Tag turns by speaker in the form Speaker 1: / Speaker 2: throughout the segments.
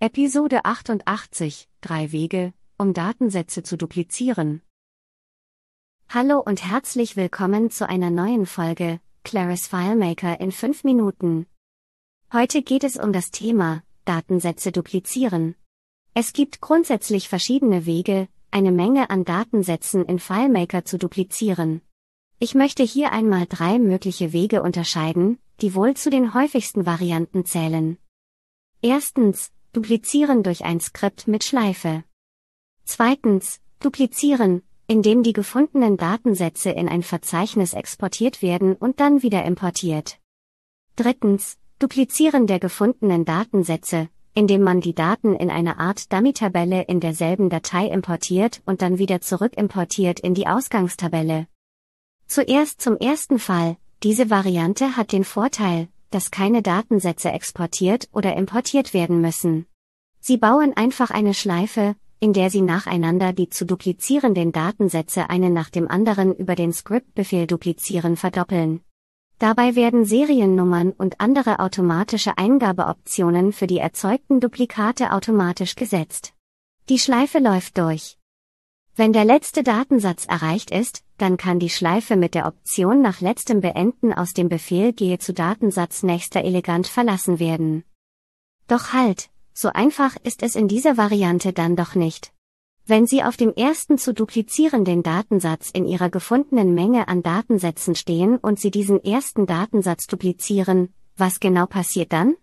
Speaker 1: Episode 88 Drei Wege, um Datensätze zu duplizieren.
Speaker 2: Hallo und herzlich willkommen zu einer neuen Folge Claris FileMaker in 5 Minuten. Heute geht es um das Thema Datensätze duplizieren. Es gibt grundsätzlich verschiedene Wege, eine Menge an Datensätzen in FileMaker zu duplizieren. Ich möchte hier einmal drei mögliche Wege unterscheiden, die wohl zu den häufigsten Varianten zählen. Erstens, duplizieren durch ein Skript mit Schleife. Zweitens, duplizieren, indem die gefundenen Datensätze in ein Verzeichnis exportiert werden und dann wieder importiert. Drittens, duplizieren der gefundenen Datensätze, indem man die Daten in eine Art Dummy-Tabelle in derselben Datei importiert und dann wieder zurückimportiert in die Ausgangstabelle. Zuerst zum ersten Fall, diese Variante hat den Vorteil, dass keine Datensätze exportiert oder importiert werden müssen. Sie bauen einfach eine Schleife, in der Sie nacheinander die zu duplizierenden Datensätze einen nach dem anderen über den Script-Befehl duplizieren verdoppeln. Dabei werden Seriennummern und andere automatische Eingabeoptionen für die erzeugten Duplikate automatisch gesetzt. Die Schleife läuft durch. Wenn der letzte Datensatz erreicht ist, dann kann die Schleife mit der Option nach letztem Beenden aus dem Befehl Gehe zu Datensatz nächster elegant verlassen werden. Doch halt, so einfach ist es in dieser Variante dann doch nicht. Wenn Sie auf dem ersten zu duplizierenden Datensatz in Ihrer gefundenen Menge an Datensätzen stehen und Sie diesen ersten Datensatz duplizieren, was genau passiert dann?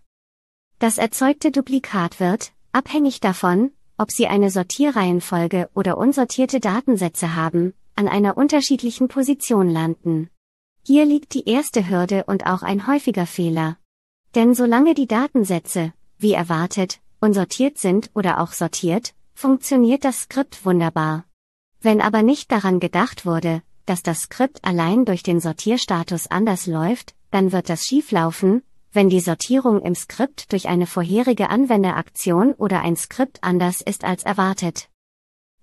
Speaker 2: Das erzeugte Duplikat wird, abhängig davon, ob Sie eine Sortierreihenfolge oder unsortierte Datensätze haben, an einer unterschiedlichen Position landen. Hier liegt die erste Hürde und auch ein häufiger Fehler. Denn solange die Datensätze, wie erwartet, unsortiert sind oder auch sortiert, funktioniert das Skript wunderbar. Wenn aber nicht daran gedacht wurde, dass das Skript allein durch den Sortierstatus anders läuft, dann wird das schieflaufen, wenn die Sortierung im Skript durch eine vorherige Anwenderaktion oder ein Skript anders ist als erwartet.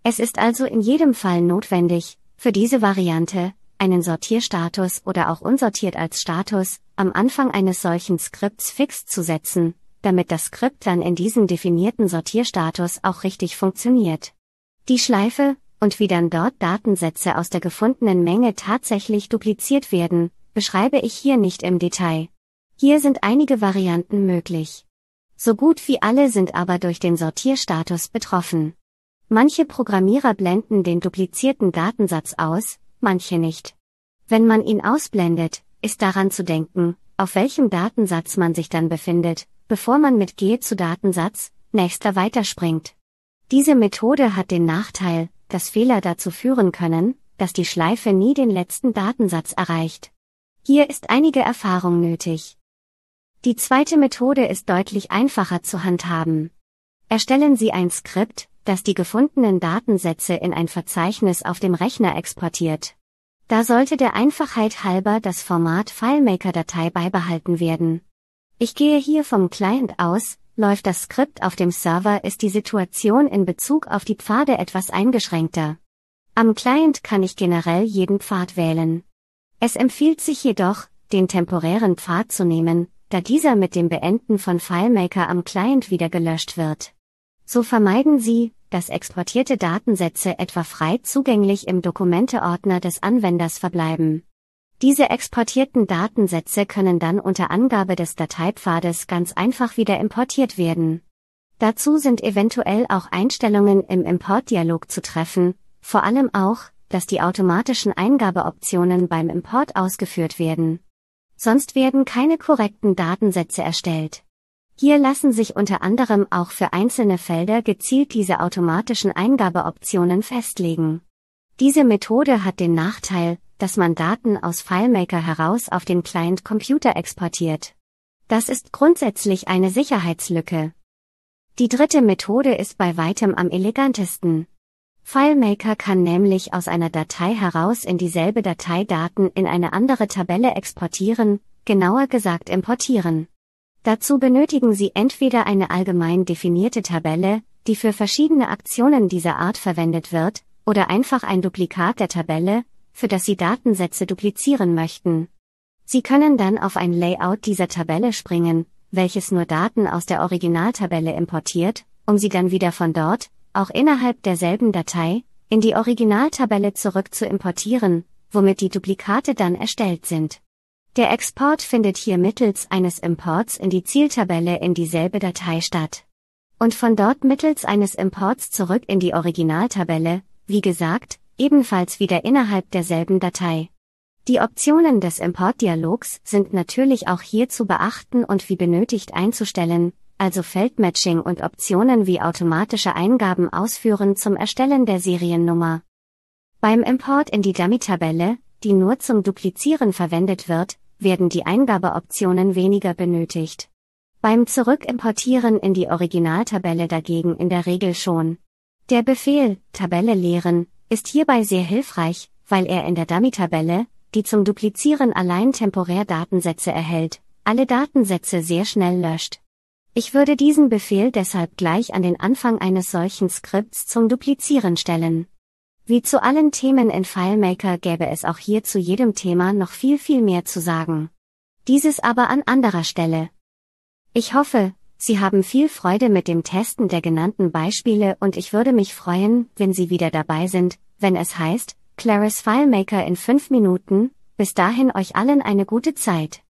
Speaker 2: Es ist also in jedem Fall notwendig, für diese Variante, einen Sortierstatus oder auch unsortiert als Status, am Anfang eines solchen Skripts fix zu setzen, damit das Skript dann in diesem definierten Sortierstatus auch richtig funktioniert. Die Schleife, und wie dann dort Datensätze aus der gefundenen Menge tatsächlich dupliziert werden, beschreibe ich hier nicht im Detail. Hier sind einige Varianten möglich. So gut wie alle sind aber durch den Sortierstatus betroffen. Manche Programmierer blenden den duplizierten Datensatz aus, manche nicht. Wenn man ihn ausblendet, ist daran zu denken, auf welchem Datensatz man sich dann befindet, bevor man mit G zu Datensatz, nächster weiterspringt. Diese Methode hat den Nachteil, dass Fehler dazu führen können, dass die Schleife nie den letzten Datensatz erreicht. Hier ist einige Erfahrung nötig. Die zweite Methode ist deutlich einfacher zu handhaben. Erstellen Sie ein Skript, das die gefundenen Datensätze in ein Verzeichnis auf dem Rechner exportiert. Da sollte der Einfachheit halber das Format FileMaker-Datei beibehalten werden. Ich gehe hier vom Client aus, läuft das Skript auf dem Server ist die Situation in Bezug auf die Pfade etwas eingeschränkter. Am Client kann ich generell jeden Pfad wählen. Es empfiehlt sich jedoch, den temporären Pfad zu nehmen, da dieser mit dem Beenden von FileMaker am Client wieder gelöscht wird. So vermeiden Sie, dass exportierte Datensätze etwa frei zugänglich im Dokumenteordner des Anwenders verbleiben. Diese exportierten Datensätze können dann unter Angabe des Dateipfades ganz einfach wieder importiert werden. Dazu sind eventuell auch Einstellungen im Importdialog zu treffen, vor allem auch, dass die automatischen Eingabeoptionen beim Import ausgeführt werden sonst werden keine korrekten Datensätze erstellt. Hier lassen sich unter anderem auch für einzelne Felder gezielt diese automatischen Eingabeoptionen festlegen. Diese Methode hat den Nachteil, dass man Daten aus FileMaker heraus auf den Client-Computer exportiert. Das ist grundsätzlich eine Sicherheitslücke. Die dritte Methode ist bei weitem am elegantesten. FileMaker kann nämlich aus einer Datei heraus in dieselbe Datei Daten in eine andere Tabelle exportieren, genauer gesagt importieren. Dazu benötigen Sie entweder eine allgemein definierte Tabelle, die für verschiedene Aktionen dieser Art verwendet wird, oder einfach ein Duplikat der Tabelle, für das Sie Datensätze duplizieren möchten. Sie können dann auf ein Layout dieser Tabelle springen, welches nur Daten aus der Originaltabelle importiert, um sie dann wieder von dort, auch innerhalb derselben Datei, in die Originaltabelle zurück zu importieren, womit die Duplikate dann erstellt sind. Der Export findet hier mittels eines Imports in die Zieltabelle in dieselbe Datei statt. Und von dort mittels eines Imports zurück in die Originaltabelle, wie gesagt, ebenfalls wieder innerhalb derselben Datei. Die Optionen des Importdialogs sind natürlich auch hier zu beachten und wie benötigt einzustellen, also Feldmatching und Optionen wie automatische Eingaben ausführen zum Erstellen der Seriennummer. Beim Import in die Dummy-Tabelle, die nur zum Duplizieren verwendet wird, werden die Eingabeoptionen weniger benötigt. Beim Zurückimportieren in die Originaltabelle dagegen in der Regel schon. Der Befehl Tabelle leeren ist hierbei sehr hilfreich, weil er in der Dummy-Tabelle, die zum Duplizieren allein temporär Datensätze erhält, alle Datensätze sehr schnell löscht. Ich würde diesen Befehl deshalb gleich an den Anfang eines solchen Skripts zum Duplizieren stellen. Wie zu allen Themen in FileMaker gäbe es auch hier zu jedem Thema noch viel viel mehr zu sagen. Dieses aber an anderer Stelle. Ich hoffe, Sie haben viel Freude mit dem Testen der genannten Beispiele und ich würde mich freuen, wenn Sie wieder dabei sind, wenn es heißt, Claris FileMaker in 5 Minuten, bis dahin euch allen eine gute Zeit.